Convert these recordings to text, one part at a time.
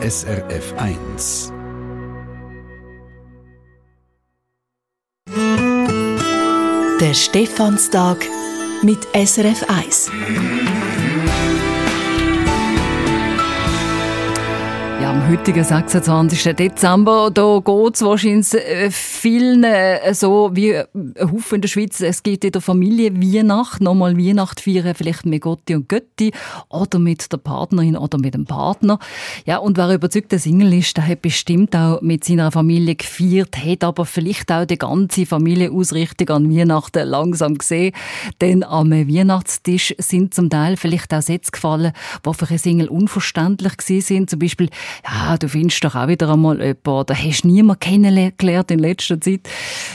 SRF 1. Der Stephanstag mit SRF 1. heutigen 26. Dezember, da geht es wahrscheinlich äh, vielen äh, so wie ein Haufen in der Schweiz. Es gibt in der Familie Weihnacht, nochmal Weihnacht feiern, vielleicht mit Gotti und Götti oder mit der Partnerin oder mit dem Partner. Ja, und wer überzeugter Single ist, der hat bestimmt auch mit seiner Familie gefeiert, hat aber vielleicht auch die ganze Familienausrichtung an Weihnachten langsam gesehen. Denn am Weihnachtstisch sind zum Teil vielleicht auch Sätze gefallen, die für eine Single unverständlich sind. Zum Beispiel, ja, du findest doch auch wieder einmal jemanden, oder hast niemand kennengelernt in letzter Zeit.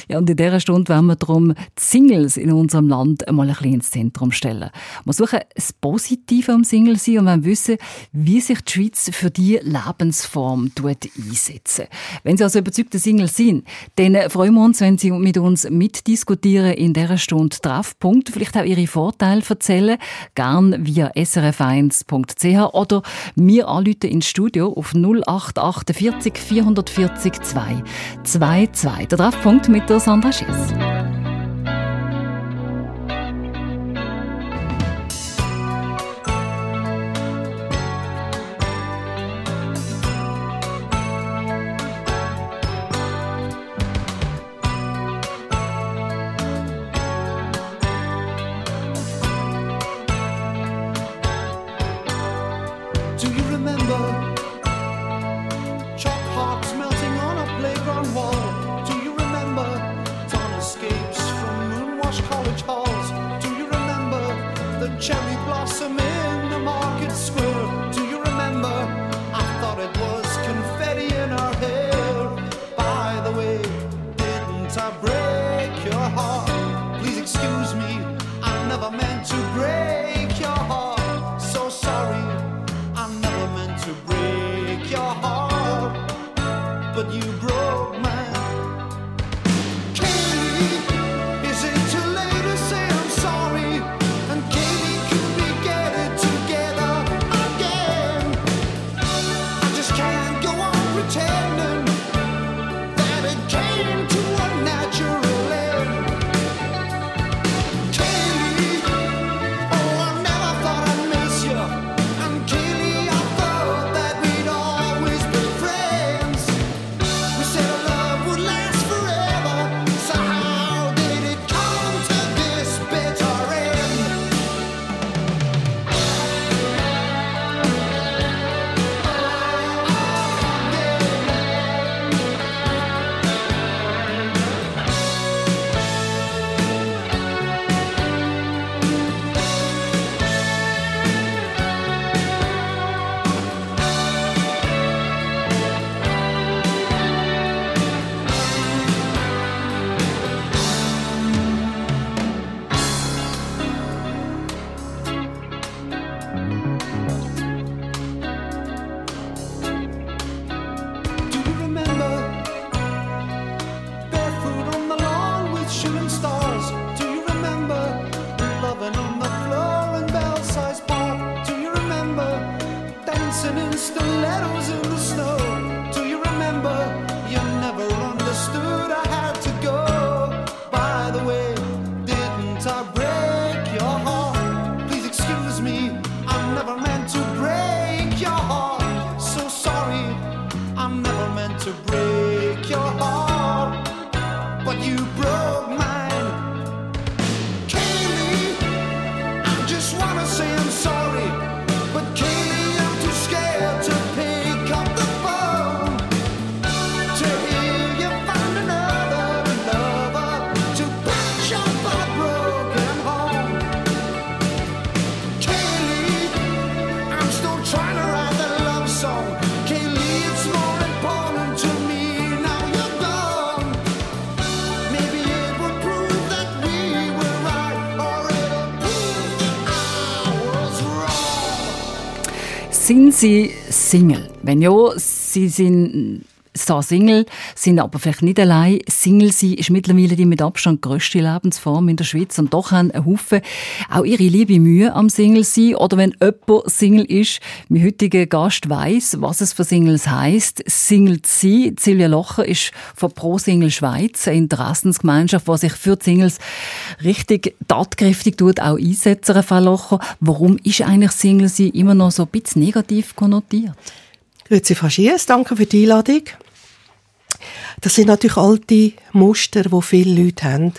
Ja, und in dieser Stunde wollen wir darum die Singles in unserem Land einmal ein bisschen ins Zentrum stellen. Wir suchen das Positive am Single sein und wollen wissen, wie sich die Schweiz für diese Lebensform einsetzen. Wenn Sie also überzeugte Single sind, dann freuen wir uns, wenn Sie mit uns mitdiskutieren in dieser Stunde Treffpunkt, vielleicht auch Ihre Vorteile erzählen, gern via srf1.ch oder mir anrufen ins Studio auf 0848 440 222. Der Treffpunkt mit der Sandra Schiss. Sie Single? Wenn ja, Sie sind so Single sind aber vielleicht nicht allein. Single sein ist mittlerweile die mit Abstand grösste Lebensform in der Schweiz und doch haben ein Haufen auch ihre liebe Mühe am Single sein oder wenn jemand Single ist. Mein heutiger Gast weiß, was es für Singles heisst. Single zu sein. Silvia Locher ist von Pro Single Schweiz, eine Interessensgemeinschaft, die sich für Singles richtig tatkräftig tut, auch einsetzen, Frau Locher. Warum ist eigentlich Single sein immer noch so ein bisschen negativ konnotiert? Grüezi Faschiers, danke für die Einladung. Das sind natürlich alte Muster, wo viele Leute haben,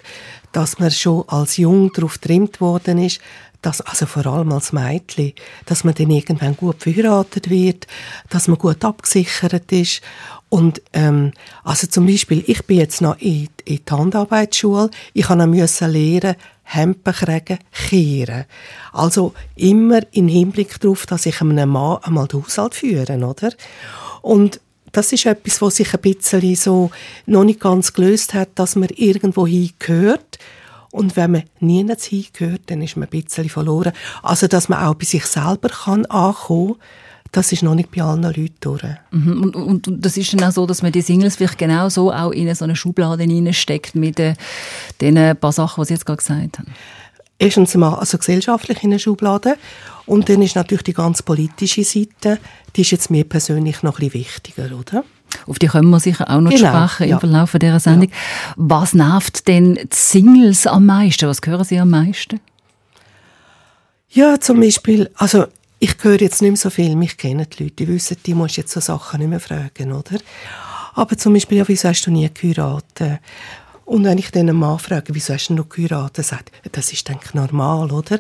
dass man schon als Jung darauf getrimmt worden ist, dass, also vor allem als Mädchen, dass man dann irgendwann gut verheiratet wird, dass man gut abgesichert ist. Und ähm, also zum Beispiel, ich bin jetzt noch in, in die Handarbeitsschule, ich habe noch lernen, Hempenkrägen kehren. Also immer im Hinblick darauf, dass ich einem Mann einmal den Haushalt führe, oder? Und das ist etwas, was sich ein bisschen so noch nicht ganz gelöst hat, dass man irgendwo hingehört. Und wenn man nie hingehört, dann ist man ein bisschen verloren. Also, dass man auch bei sich selber kann ankommen das ist noch nicht bei allen Leuten durch. Mhm. Und, und, und, das ist dann auch so, dass man die Singles vielleicht genau so auch in so eine Schublade hineinsteckt mit den, den paar Sachen, die Sie jetzt gerade gesagt haben? Erstens mal also gesellschaftlich in eine Schublade und dann ist natürlich die ganz politische Seite, die ist jetzt mir persönlich noch ein bisschen wichtiger, oder? Auf die können wir sicher auch noch genau, sprechen ja. im Verlauf dieser Sendung. Ja. Was nervt denn die Singles am meisten? Was hören Sie am meisten? Ja, zum Beispiel, also ich höre jetzt nicht mehr so viel, mich kennen die Leute, die wissen, die musst jetzt so Sachen nicht mehr fragen, oder? Aber zum Beispiel, ja, wieso hast du nie geheiratet? Und wenn ich dann einen Mann frage, wieso hast du noch geheiratet, sagt das ist, denke ich, normal, oder?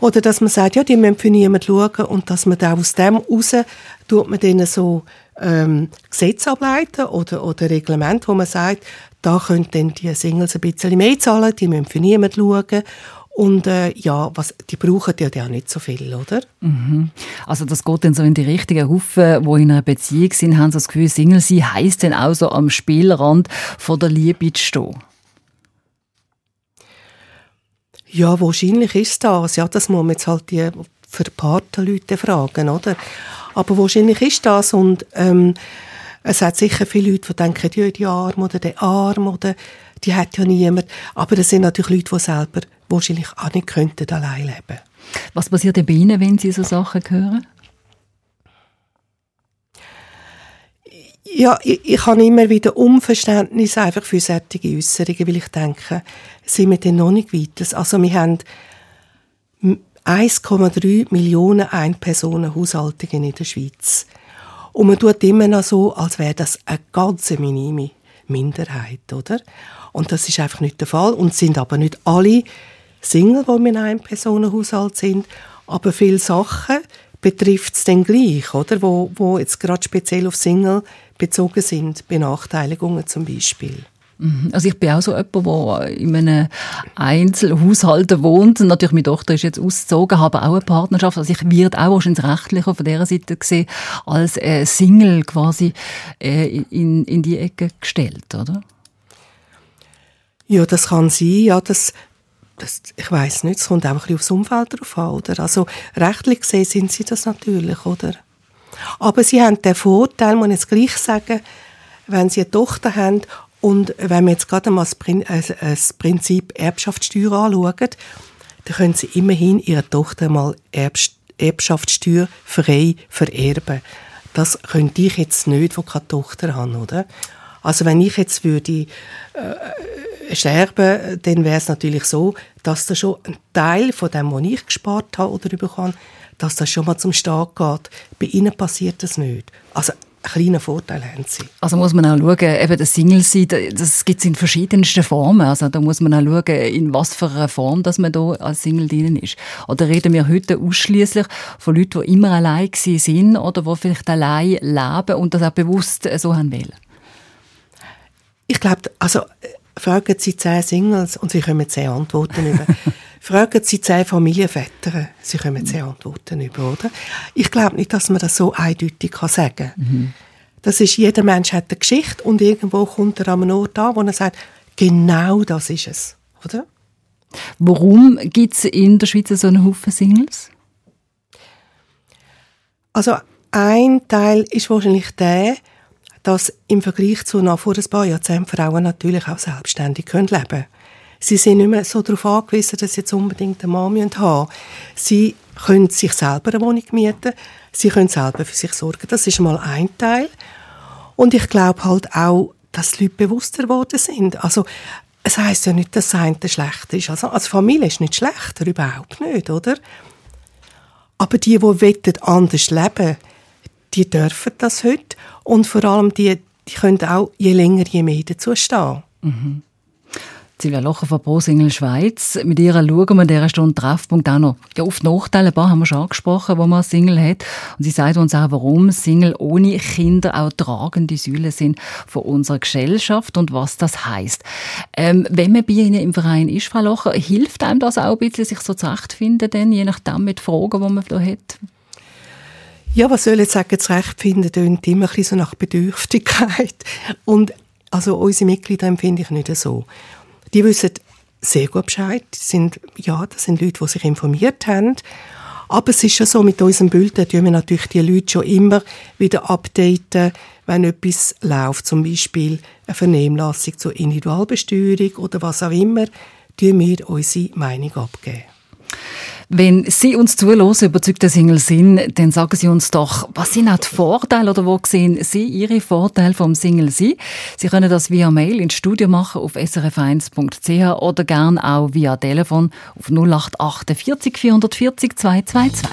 Oder dass man sagt, ja, die müssen für niemanden schauen und dass man dann aus dem raus tut man denen so ähm, Gesetze ableiten oder, oder Reglement, wo man sagt, da können dann die Singles ein bisschen mehr zahlen, die müssen für niemanden schauen und äh, ja, was, die brauchen ja auch nicht so viel, oder? Mhm. Also das geht dann so in die richtigen Haufen, die in einer Beziehung sind, haben das Gefühl, Single sein heisst dann auch so am Spielrand von der Liebe zu stehen. Ja, wahrscheinlich ist das. Ja, das muss man jetzt halt die verpaarten Leute fragen, oder? Aber wahrscheinlich ist das und ähm, es hat sicher viele Leute, die denken, ja, die Arm oder der Arm oder die hat ja niemand. Aber es sind natürlich Leute, die selber wahrscheinlich auch nicht könnten allein leben. Was passiert denn bei Ihnen, wenn Sie so Sachen hören? Ja, ich, ich habe immer wieder Unverständnis einfach für solche Äußerungen, weil ich denke, sind wir denn noch nicht weiter? Also wir haben 1,3 Millionen Ein-Personen-Haushaltungen in der Schweiz. Und man tut immer noch so, als wäre das eine ganz minime Minderheit, oder? Und das ist einfach nicht der Fall. Und sind aber nicht alle Single, die in einem Personenhaushalt sind. Aber viele Sachen betrifft es dann gleich, oder? Wo, wo jetzt gerade speziell auf Single bezogen sind. Benachteiligungen zum Beispiel. Mhm. Also ich bin auch so jemand, der in einem Einzelhaushalt wohnt. Natürlich, meine Tochter ist jetzt ausgezogen, habe auch eine Partnerschaft. Also ich werde auch wahrscheinlich rechtlich von dieser Seite gesehen als äh, Single quasi äh, in, in die Ecke gestellt, oder? Ja, das kann sein. Ja, das, das, ich weiß nicht, es kommt einfach aufs Umfeld drauf an, oder? Also rechtlich gesehen sind sie das natürlich, oder? Aber sie haben den Vorteil, muss ich jetzt gleich sagen, wenn sie eine Tochter haben und wenn wir jetzt gerade mal das Prinzip Erbschaftssteuer anschauen, dann können sie immerhin ihre Tochter mal Erbschaftssteuer frei vererben. Das könnte ich jetzt nicht, wo keine Tochter habe, oder? Also wenn ich jetzt würde äh, sterben, dann wäre es natürlich so, dass da schon ein Teil von dem, was ich gespart habe oder bekommen, dass das schon mal zum Staat geht. Bei ihnen passiert das nicht. Also einen kleinen Vorteil haben sie. Also muss man auch schauen, eben das Single-Sein, das gibt es in verschiedensten Formen. Also da muss man auch schauen, in was für einer Form dass man da als Single drin ist. Oder reden wir heute ausschließlich von Leuten, die immer allein sind oder die vielleicht allein leben und das auch bewusst so haben wollen? Ich glaube, also fragen Sie zehn Singles und Sie kommen zehn Antworten über. fragen Sie zehn Familienväter, Sie kommen zehn Antworten über, oder? Ich glaube nicht, dass man das so eindeutig sagen kann. Mhm. Das ist, jeder Mensch hat eine Geschichte und irgendwo kommt er an einen Ort an, wo er sagt, genau das ist es, oder? Warum gibt es in der Schweiz so einen Haufen Singles? Also ein Teil ist wahrscheinlich der, dass im Vergleich zu noch vor ein paar Jahrzehnten Frauen natürlich auch selbstständig leben können. Sie sind nicht mehr so darauf angewiesen, dass sie jetzt unbedingt einen Mann haben müssen. Sie können sich selber eine Wohnung mieten, sie können selber für sich sorgen. Das ist mal ein Teil. Und ich glaube halt auch, dass die Leute bewusster geworden sind. Also, es heisst ja nicht, dass das eine schlecht ist. Also, als Familie ist nicht schlechter, überhaupt nicht, oder? Aber die, die anders leben die dürfen das heute. Und vor allem die, die können auch je länger, je mehr dazu stehen. Mhm. Silvia Locher von Pro Single Schweiz. Mit ihr schauen wir in dieser Stunde Treffpunkt auch noch ja, auf die Nachteile. Ein paar haben wir schon angesprochen, wo man Single hat. Und sie sagt uns auch, warum Single ohne Kinder auch tragende Säulen sind von unserer Gesellschaft und was das heisst. Ähm, wenn man bei Ihnen im Verein ist, Frau Locher, hilft einem das auch ein bisschen, sich so zurechtzufinden, denn, je nachdem mit Fragen, die man da hat? Ja, was soll ich jetzt sagen, zurechtfinden, klingt immer ein bisschen so nach Bedürftigkeit. Und also unsere Mitglieder empfinde ich nicht so. Die wissen sehr gut Bescheid. Die sind, ja, das sind Leute, die sich informiert haben. Aber es ist schon so, mit unserem Bild tun wir natürlich die Leute schon immer wieder updaten, wenn etwas läuft. Zum Beispiel eine Vernehmlassung zur Individualbesteuerung oder was auch immer, tun wir unsere Meinung abgeben. Wenn Sie uns zulassen, überzeugte Single sind, dann sagen Sie uns doch, was sind auch die Vorteile oder wo sehen Sie Ihre Vorteile vom Single sein? Sie können das via Mail ins Studio machen auf srf1.ch oder gern auch via Telefon auf 0848 440 222.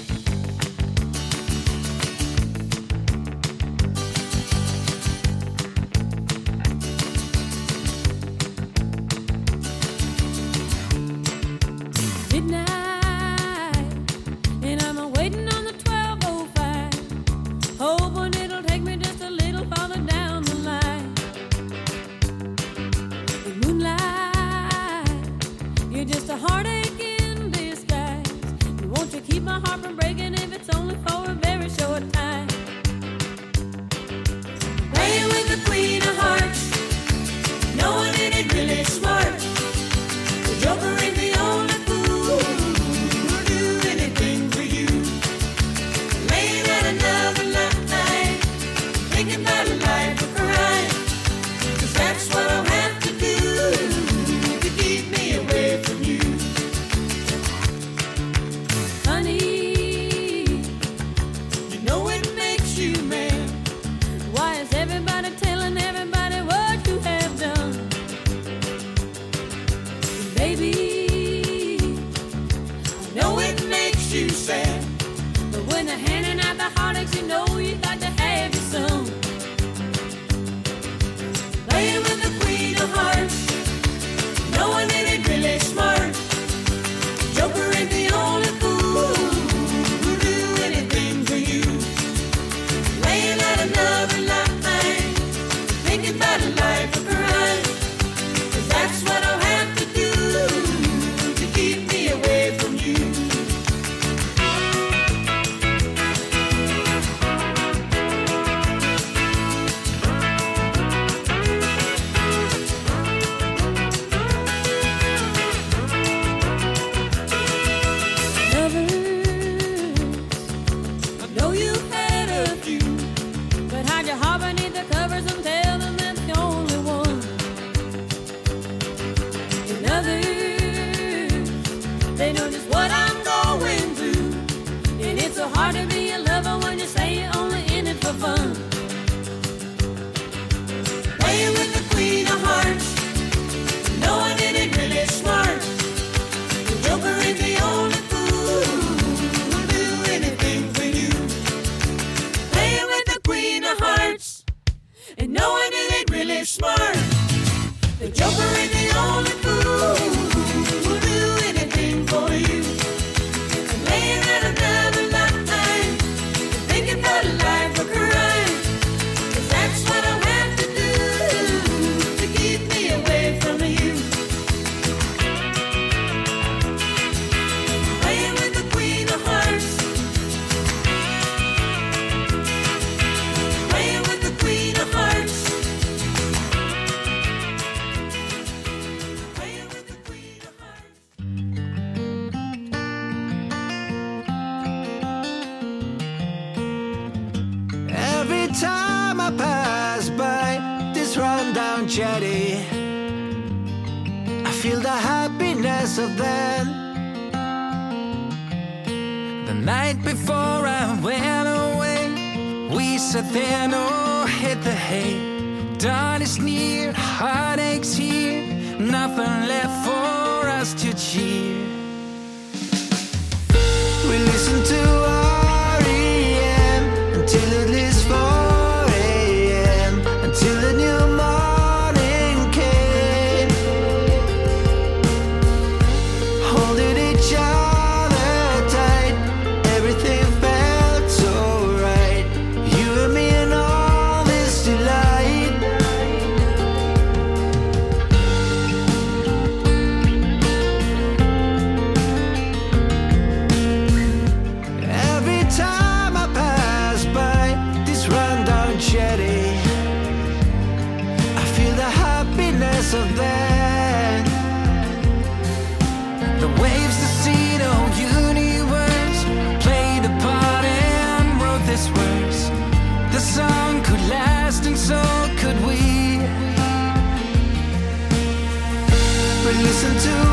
listen to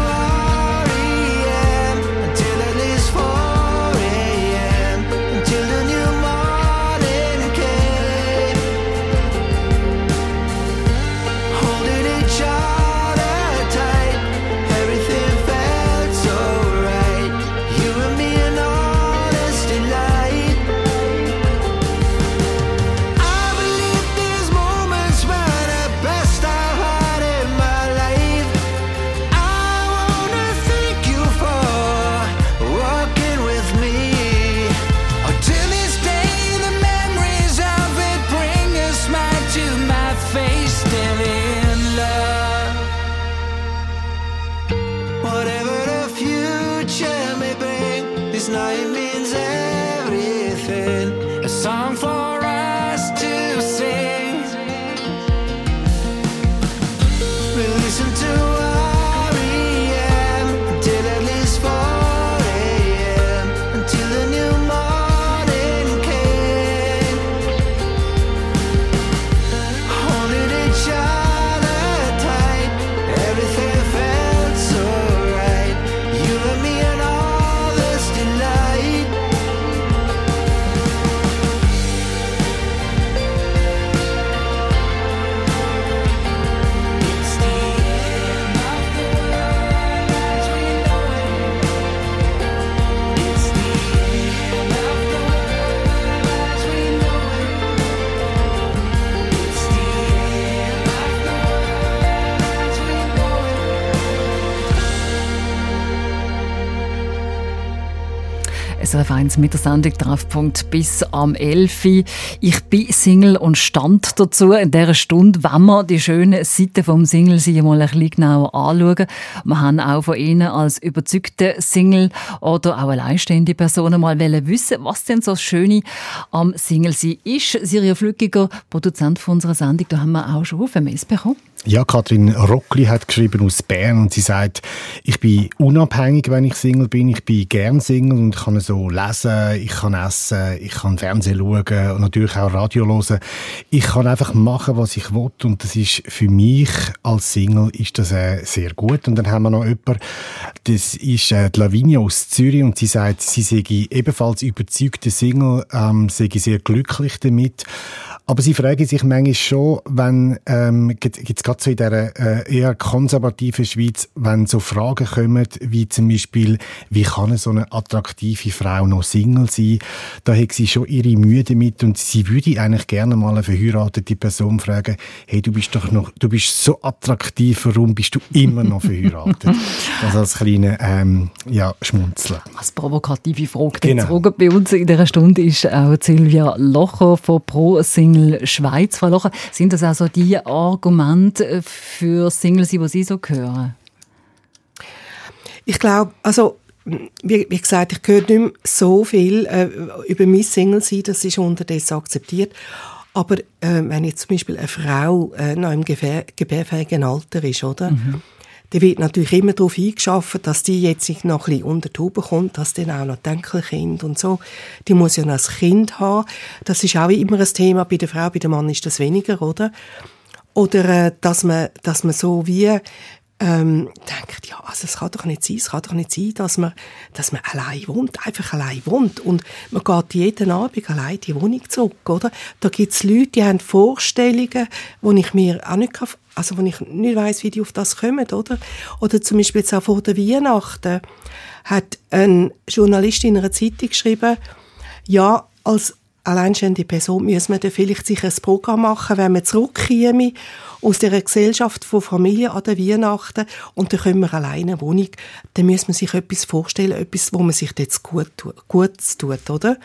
SRF 1 mit der Sendung Treffpunkt bis am 11. Ich bin Single und stand dazu in dieser Stunde, wenn wir die schönen Seiten vom Single sie mal ein bisschen genauer anschauen. Wir haben auch von Ihnen als überzeugte Single oder auch alleinstehende Personen mal wissen, was denn so das Schöne am Single sein ist. Siria Flückiger, Produzent von unserer Sendung, da haben wir auch schon auf bekommen. Ja, Kathrin Rockli hat geschrieben aus Bern und sie sagt, ich bin unabhängig, wenn ich Single bin. Ich bin gern Single und kann so lesen, ich kann essen, ich kann Fernsehen schauen und natürlich auch Radio hören. Ich kann einfach machen, was ich will und das ist für mich als Single ist das äh, sehr gut. Und dann haben wir noch jemanden, das ist äh, die Lavinia aus Zürich und sie sagt, sie sei ebenfalls überzeugte Single, ähm, sei sehr glücklich damit. Aber sie fragen sich manchmal schon, wenn, ähm, gibt es gerade so in dieser äh, eher konservativen Schweiz, wenn so Fragen kommen, wie zum Beispiel, wie kann so eine attraktive Frau noch Single sein? Da hat sie schon ihre Mühe damit und sie würde eigentlich gerne mal eine verheiratete Person fragen, hey, du bist doch noch, du bist so attraktiv, warum bist du immer noch verheiratet? das als kleine, ähm, ja, Schmunzeln. Als provokative Frage. Genau. Bei uns in dieser Stunde ist auch Silvia Locher von Pro Single Schweiz verloren. Sind das also die Argumente für Singles, die Sie so hören? Ich glaube, also wie, wie, gesagt, ich höre nicht mehr so viel äh, über mein Single sein, das ist unterdessen akzeptiert. Aber äh, wenn jetzt zum Beispiel eine Frau äh, noch im gebärfähigen Alter ist, oder? Mhm da wird natürlich immer darauf eingeschafft, dass die jetzt sich noch ein bisschen unter die Haube kommt, dass dann auch noch Enkelkind und so. Die muss ja noch ein Kind haben. Das ist auch immer ein Thema. Bei der Frau, bei dem Mann ist das weniger, oder? Oder äh, dass man, dass man so wie ähm, denkt, ja, also es kann doch nicht sein, es kann doch nicht sein, dass man, dass man allein wohnt, einfach allein wohnt und man geht jeden Abend allein die Wohnung zurück, oder? Da gibt's Leute, die haben Vorstellungen, wo ich mir auch nicht also wo ich nicht weiß, wie die auf das kommen, oder? Oder zum Beispiel jetzt auch vor der Weihnachten hat ein Journalist in einer Zeitung geschrieben, ja, als alleinstehende Person müssen wir dann vielleicht sich ein Programm machen, wenn man zurückkäme aus der Gesellschaft von Familie an der Weihnachten und dann können wir alleine eine Wohnung, dann muss man sich etwas vorstellen, etwas, wo man sich jetzt gut, gut tut, oder?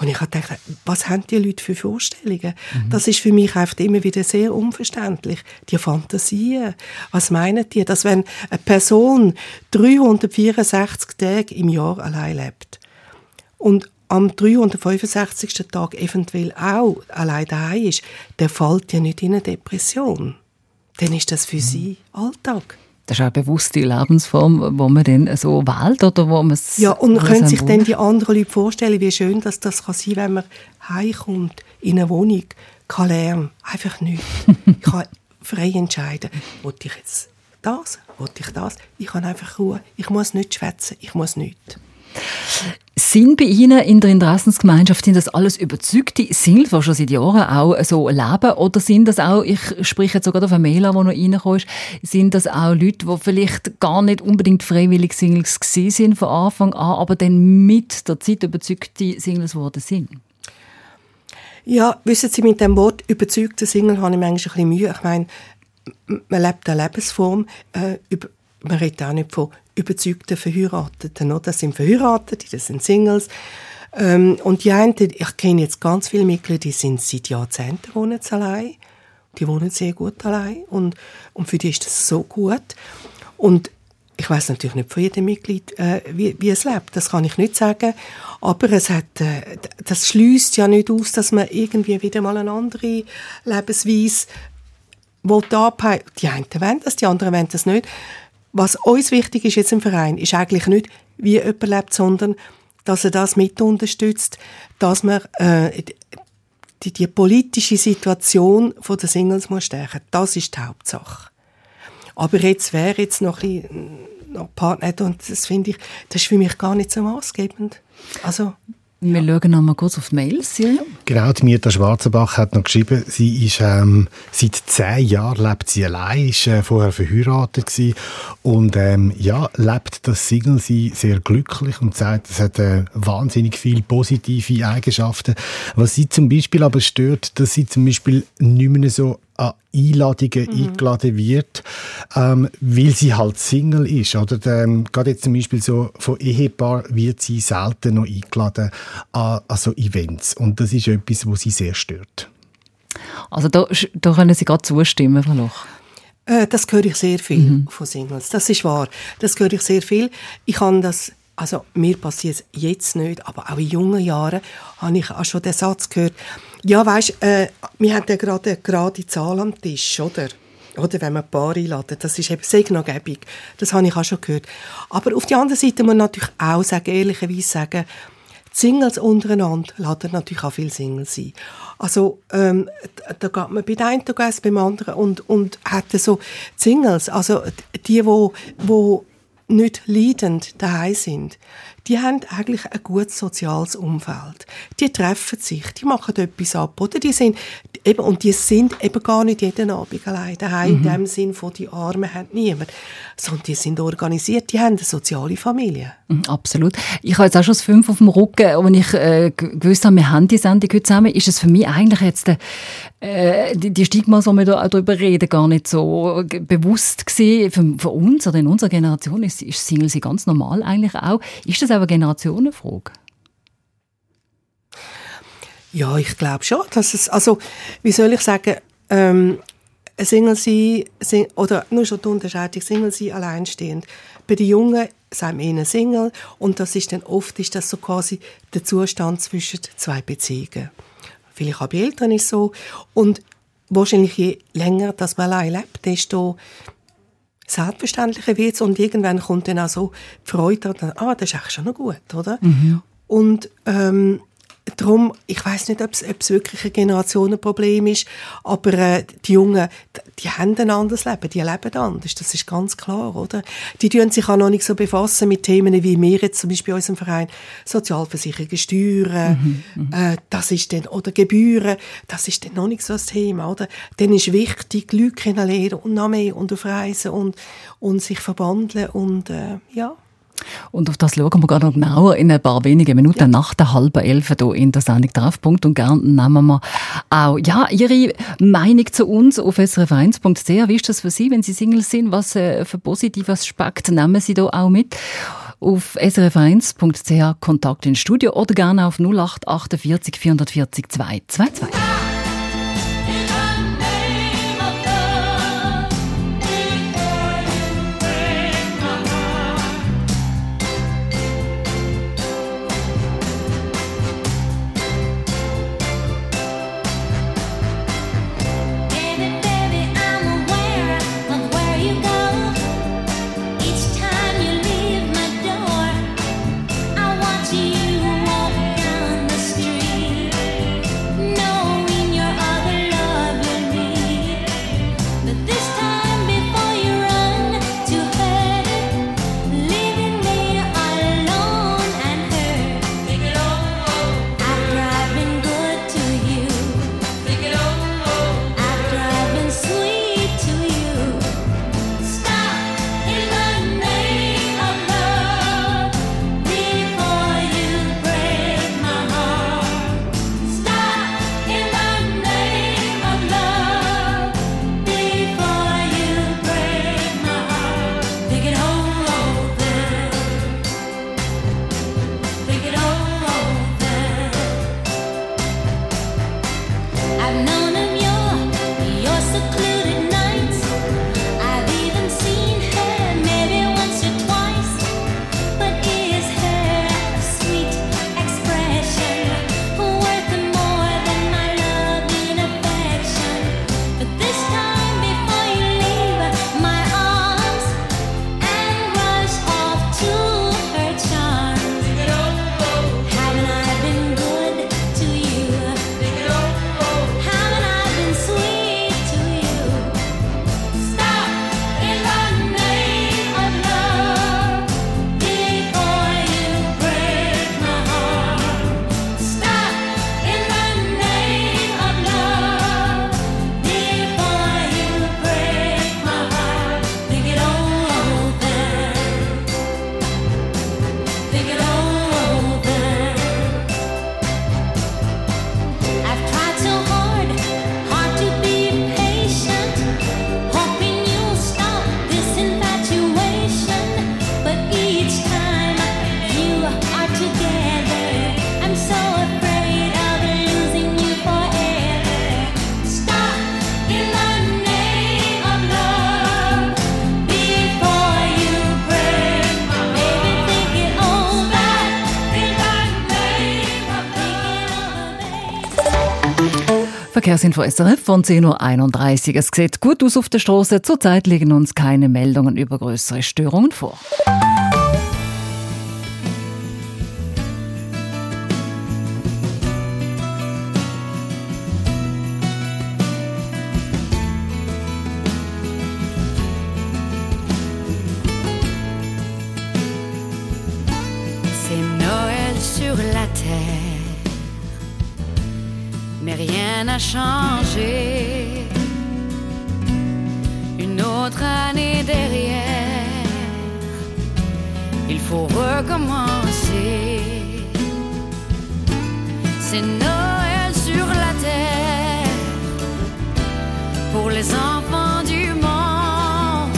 Und ich dachte, was haben die Leute für Vorstellungen? Mhm. Das ist für mich einfach immer wieder sehr unverständlich. Die Fantasien. Was meinen die? Dass wenn eine Person 364 Tage im Jahr allein lebt und am 365. Tag eventuell auch allein daheim ist, der fällt ja nicht in eine Depression. Dann ist das für mhm. sie Alltag. Das ist auch eine bewusste Lebensform, wo man dann so wählt oder wo man es Ja, und können sich dann die anderen Leute vorstellen, wie schön dass das kann sein, wenn man heimkommt in eine Wohnung, kein Lärm, einfach nichts. ich kann frei entscheiden, wollte ich jetzt das, wollte ich das. Ich kann einfach Ruhe, ich muss nicht schwätzen, ich muss nichts. Sind bei Ihnen in der Interessensgemeinschaft sind das alles überzeugte die schon seit Jahren auch so leben? Oder sind das auch, ich spreche jetzt sogar auf eine Mail an, die noch reingekommen ist, sind das auch Leute, die vielleicht gar nicht unbedingt freiwillig Singles sind von Anfang an, aber dann mit der Zeit überzeugte Singles geworden sind? Ja, wissen Sie, mit dem Wort überzeugte Single habe ich manchmal ein bisschen Mühe. Ich meine, man lebt eine Lebensform, äh, über, man redet auch nicht von überzeugten Verheirateten. Oder? Das sind Verheiratete, das sind Singles. Ähm, und die einen, ich kenne jetzt ganz viele Mitglieder, die sind seit Jahrzehnten wohnen allein. Die wohnen sehr gut allein und, und für die ist das so gut. Und ich weiß natürlich nicht von jedem Mitglied, äh, wie, wie es lebt. Das kann ich nicht sagen. Aber es hat, äh, das schließt ja nicht aus, dass man irgendwie wieder mal eine andere Lebensweise will. Die einen wollen das, die anderen wollen das nicht. Was uns wichtig ist jetzt im Verein, ist eigentlich nicht, wie jemand lebt, sondern dass er das mit unterstützt, dass man äh, die, die politische Situation von der Singles muss stärken. Das ist die Hauptsache. Aber jetzt wäre jetzt noch ein bisschen noch Partner und das finde ich, das ist für mich gar nicht so maßgebend. Also wir ja. schauen noch mal kurz auf die Mails, Silja. Genau, die Mirta Schwarzenbach hat noch geschrieben, sie ist ähm, seit zehn Jahren lebt sie allein, ist äh, vorher verheiratet gewesen und ähm, ja, lebt das Single-Sein sehr glücklich und sagt, es hat äh, wahnsinnig viele positive Eigenschaften. Was sie zum Beispiel aber stört, dass sie zum Beispiel nicht mehr so an Einladungen mhm. eingeladen wird, ähm, weil sie halt Single ist. Oder ähm, gerade jetzt zum Beispiel so von Ehepaar wird sie selten noch eingeladen an, an so Events. Und das ist etwas, was sie sehr stört. Also da, da können Sie gerade zustimmen, Frau Loch. Äh, das höre ich sehr viel mhm. von Singles. Das ist wahr. Das höre ich sehr viel. Ich kann das also mir passiert es jetzt nicht, aber auch in jungen Jahren habe ich auch schon den Satz gehört, ja, weißt, äh, wir haben ja gerade eine gerade Zahl am Tisch, oder? Oder wenn man ein Paar einladen, das ist eben gäbig. Das habe ich auch schon gehört. Aber auf der anderen Seite muss man natürlich auch sagen, ehrlicherweise sagen, die Singles untereinander laden natürlich auch viele Singles ein. Also ähm, da geht man bei dem einen beim anderen und, und hat so Singles, also die, wo, wo nicht leidend daheim sind, die haben eigentlich ein gutes soziales Umfeld. Die treffen sich, die machen etwas ab, oder? Die sind, eben, und die sind eben gar nicht jeden Abend allein daheim, mhm. in dem Sinn von die Armen haben niemand, sondern die sind organisiert, die haben eine soziale Familie. Mhm, absolut. Ich habe jetzt auch schon das Fünf auf dem Rücken, als ich äh, gewusst habe, wir haben die Sendung heute zusammen, ist es für mich eigentlich jetzt äh, die, die Stigmas, die wir da darüber reden, gar nicht so bewusst gewesen. Für, für uns oder in unserer Generation ist, ist Single ganz normal eigentlich auch. Ist das auch eine Generationenfrage? Ja, ich glaube schon, dass es, also, wie soll ich sagen, ähm, Single sein, sing, oder nur schon die Unterscheidung, Single sein, alleinstehend. Bei den Jungen sind wir ihnen Single und das ist dann oft ist das so quasi der Zustand zwischen zwei Beziehungen. Vielleicht auch bei Eltern ist so. Und wahrscheinlich je länger dass man allein lebt, desto selbstverständlicher wird es und irgendwann kommt dann auch so die Freude, ah, das ist eigentlich schon noch gut, oder? Mhm. Und ähm, darum, ich weiß nicht, ob es wirklich ein Generationenproblem ist, aber äh, die Jungen, die haben ein anderes Leben, die leben anders, das ist ganz klar, oder? Die tun sich auch noch nicht so befassen mit Themen wie wir jetzt zum Beispiel in unserem Verein, Sozialversicherungen, Steuern, mhm, mhm, äh, das ist dann, oder Gebühren, das ist dann noch nicht so das Thema, oder? Dann ist wichtig, Leute kennenlernen und noch mehr und auf Reisen und, und sich verbandeln und, äh, ja. Und auf das schauen wir gerade noch genauer in ein paar wenigen Minuten ja. nach der halben Elf hier in der Sendung Treffpunkt. Und gerne nehmen wir auch ja, Ihre Meinung zu uns auf srf1.ch. Wie ist das für Sie, wenn Sie Single sind? Was äh, für positive Aspekte nehmen Sie da auch mit? Auf srf1.ch Kontakt ins Studio oder gerne auf 0848 440 222. Verkehrsinfo SRF von 10.31 Uhr. Es sieht gut aus auf der Straße. Zurzeit liegen uns keine Meldungen über größere Störungen vor. A changé. Une autre année derrière, il faut recommencer. C'est Noël sur la terre pour les enfants du monde,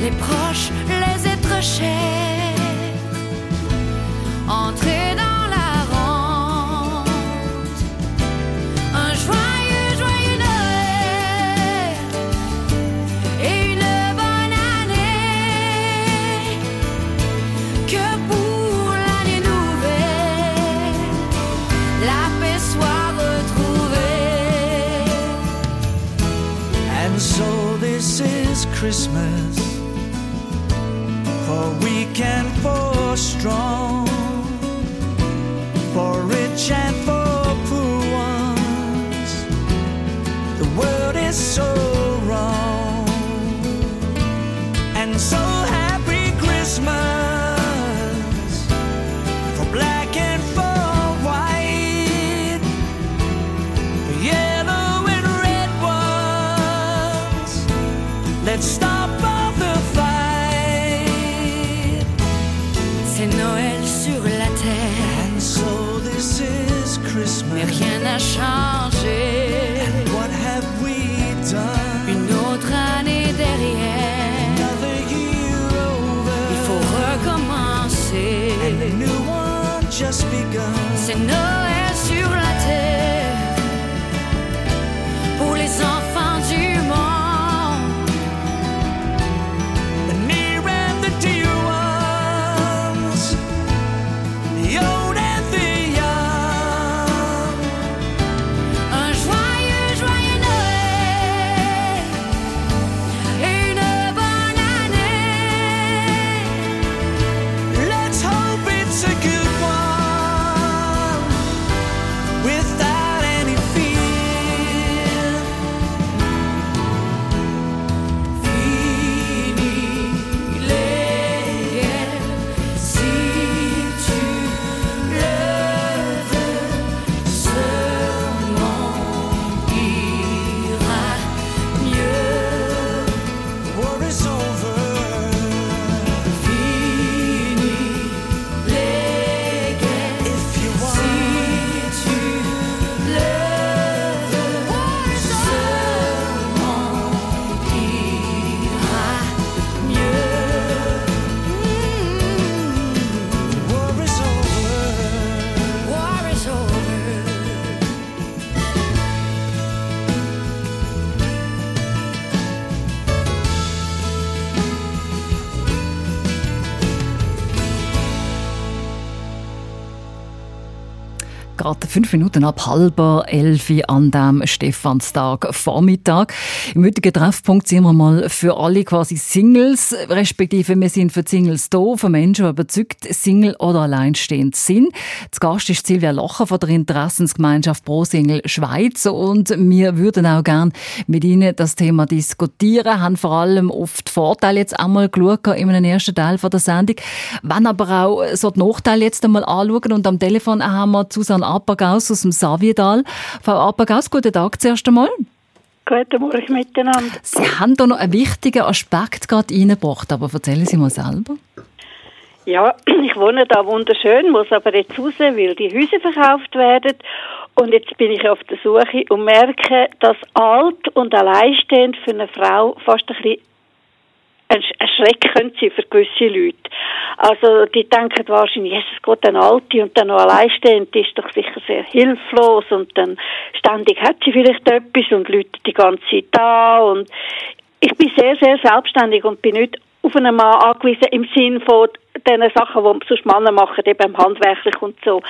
les proches, les êtres chers. Entrer Christmas, for we can pour strong. Changé. What have we done? Une autre année derrière, Another year il faut recommencer. And a new one just begun. C'est Noël fünf Minuten ab halber elf an dem Stephanstag Vormittag. Im heutigen Treffpunkt sind wir mal für alle quasi Singles, respektive wir sind für Singles da, für Menschen, die überzeugt Single oder alleinstehend sind. Zu Gast ist Silvia Locher von der Interessensgemeinschaft Pro Single Schweiz und wir würden auch gern mit Ihnen das Thema diskutieren, haben vor allem oft Vorteile jetzt einmal geschaut in einem ersten Teil von der Sendung, wenn aber auch so die Nachteile jetzt einmal anschauen und am Telefon haben wir Susanne Apagaus aus dem Savietal. Frau Apagaus, guten Tag zuerst einmal. Guten Morgen miteinander. Sie haben da noch einen wichtigen Aspekt gerade reingebracht, aber erzählen Sie mal selber. Ja, ich wohne da wunderschön, muss aber jetzt raus, weil die Häuser verkauft werden. Und jetzt bin ich auf der Suche und merke, dass alt und alleinstehend für eine Frau fast ein bisschen ein Sch- ein Schreck könnte sein für gewisse Leute. Also die denken wahrscheinlich, Jesus Gott, ein Alte und dann noch alleinstehend, ist doch sicher sehr hilflos und dann ständig hat sie vielleicht etwas und Leute die ganze Zeit da und ich bin sehr, sehr selbstständig und bin nicht auf einen Mann angewiesen im Sinn von den Sachen, die sonst Männer machen, eben handwerklich und so.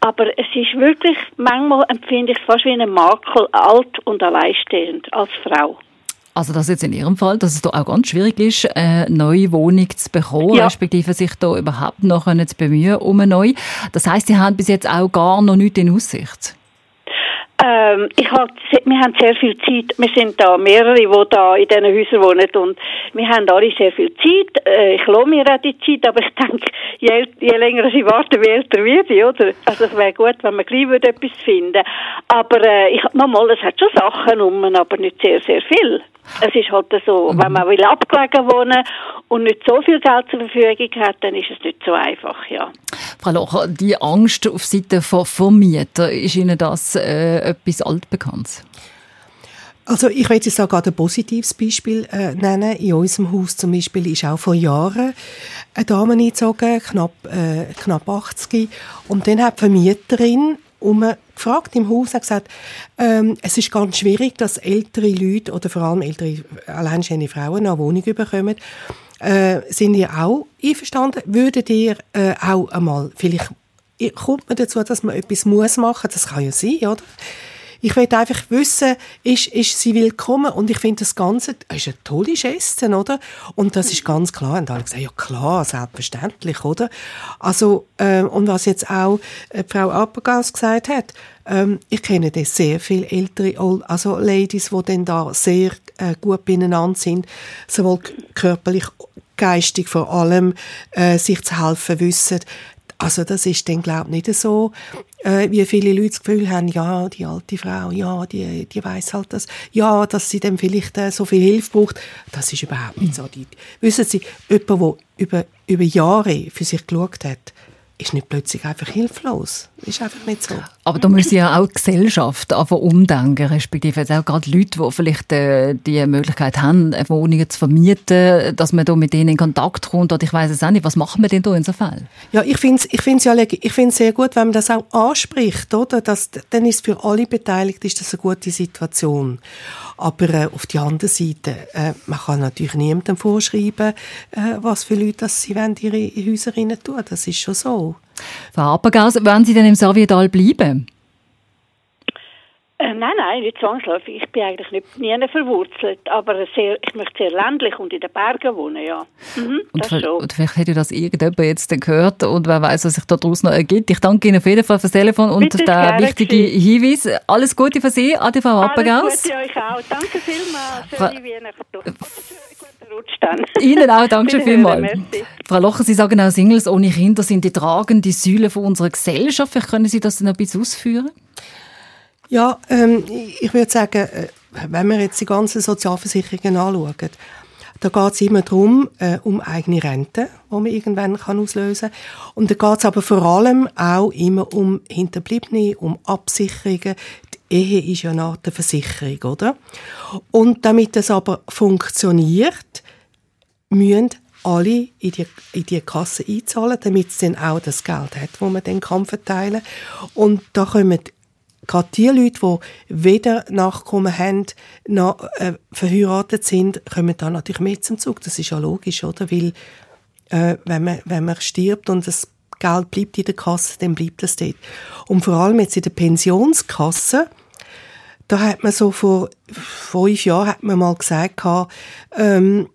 Aber es ist wirklich, manchmal empfinde ich es fast wie ein Makel, alt und alleinstehend als Frau. Also das jetzt in Ihrem Fall, dass es da auch ganz schwierig ist, eine neue Wohnung zu bekommen, Ja. respektive sich da überhaupt noch können zu bemühen um eine neue. Das heißt, Sie haben bis jetzt auch gar noch nichts in Aussicht. Ähm, ich hab, wir haben sehr viel Zeit. Wir sind da mehrere, die da in diesen Häusern wohnen und wir haben alle sehr viel Zeit. Äh, ich lohne mir auch die Zeit, aber ich denke, je, je länger ich warte, je älter werde ich, oder? Also es wäre gut, wenn man gleich würde etwas finden. Aber äh, ich nochmal, es hat schon Sachen um, aber nicht sehr, sehr viel. Es ist halt so, wenn man will abgelegen wohnen und nicht so viel Geld zur Verfügung hat, dann ist es nicht so einfach, ja. Frau Locher, die Angst auf Seite von Vermieter, ist Ihnen das äh, etwas altbekanntes? Also ich will jetzt da gerade ein positives Beispiel äh, nennen. In unserem Haus zum Beispiel ist auch vor Jahren eine Dame eingezogen, knapp, äh, knapp 80. Und dann hat die Vermieterin um gefragt im Haus hat gesagt, ähm, es ist ganz schwierig, dass ältere Leute oder vor allem ältere alleinstehende Frauen eine Wohnung bekommen. Äh, sind ihr auch einverstanden? Würdet ihr äh, auch einmal, vielleicht kommt man dazu, dass man etwas muss machen, das kann ja sein, oder? Ich will einfach wissen, ist, ist sie willkommen? Und ich finde das Ganze, das ist eine tolle Geste, oder? Und das ist ganz klar. Und alle gesagt, ja klar, selbstverständlich, oder? Also, äh, und was jetzt auch äh, Frau Appergaus gesagt hat, ähm, ich kenne da sehr viele ältere, also Ladies, die dann da sehr äh, gut beieinander sind, sowohl körperlich, geistig vor allem, äh, sich zu helfen wissen. Also das ist dann glaube ich nicht so, äh, wie viele Leute das Gefühl haben, ja, die alte Frau, ja, die, die weiß halt das, ja, dass sie dann vielleicht äh, so viel Hilfe braucht. Das ist überhaupt nicht so. Die, wissen Sie, jemand, der über, über Jahre für sich geschaut hat, ist nicht plötzlich einfach hilflos. Ist einfach nicht so. Aber da muss ja auch die Gesellschaft einfach umdenken, respektive auch gerade Leute, die vielleicht äh, die Möglichkeit haben, Wohnungen zu vermieten, dass man da mit denen in Kontakt kommt. Oder ich weiß es auch nicht, was machen wir denn da in so Fall? Ja, ich finde es ich find's ja ich find's sehr gut, wenn man das auch anspricht. Oder? Das, dann ist für alle Beteiligten ist das eine gute Situation. Aber äh, auf der anderen Seite, äh, man kann natürlich niemandem vorschreiben, äh, was für Leute das sie wollen, ihre Häuser tun. Das ist schon so. Frau Appergaus, wollen Sie denn im Savietal bleiben? Nein, nein, nicht zwangsläufig. Ich bin eigentlich nicht nie verwurzelt, aber sehr, ich möchte sehr ländlich und in den Bergen wohnen, ja. Mhm, und, schon. und, vielleicht hätte das irgendjemand jetzt gehört und wer weiß, was sich daraus noch ergibt. Ich danke Ihnen auf jeden Fall fürs Telefon und Bitte den wichtigen Hinweis. Alles Gute für Sie, Adi Frau Appergaus. Alles Gute euch auch. Danke vielmals. Schöne Weihnachten. Ihnen auch, danke schön vielmals. Frau Locher, Sie sagen auch, Singles ohne Kinder sind die tragende Säule von unserer Gesellschaft. Vielleicht können Sie das noch ein bisschen ausführen? Ja, ähm, ich würde sagen, äh, wenn wir jetzt die ganzen Sozialversicherungen anschauen, da geht es immer darum, äh, um eigene Rente, die man irgendwann kann auslösen kann. Und da geht es aber vor allem auch immer um Hinterbliebene, um Absicherungen. Die Ehe ist ja nach der Versicherung, oder? Und damit das aber funktioniert, müssen alle in die, in die Kasse einzahlen, damit es dann auch das Geld hat, das man dann kann verteilen kann. Und da kommen gerade die Leute, die weder Nachkommen haben, noch äh, verheiratet sind, kommen da natürlich mehr zum Zug. Das ist ja logisch, oder? Weil, äh, wenn, man, wenn man stirbt und das Geld bleibt in der Kasse, dann bleibt das dort. Und vor allem jetzt in der Pensionskasse, da hat man so vor fünf Jahren hat man mal gesagt, ähm,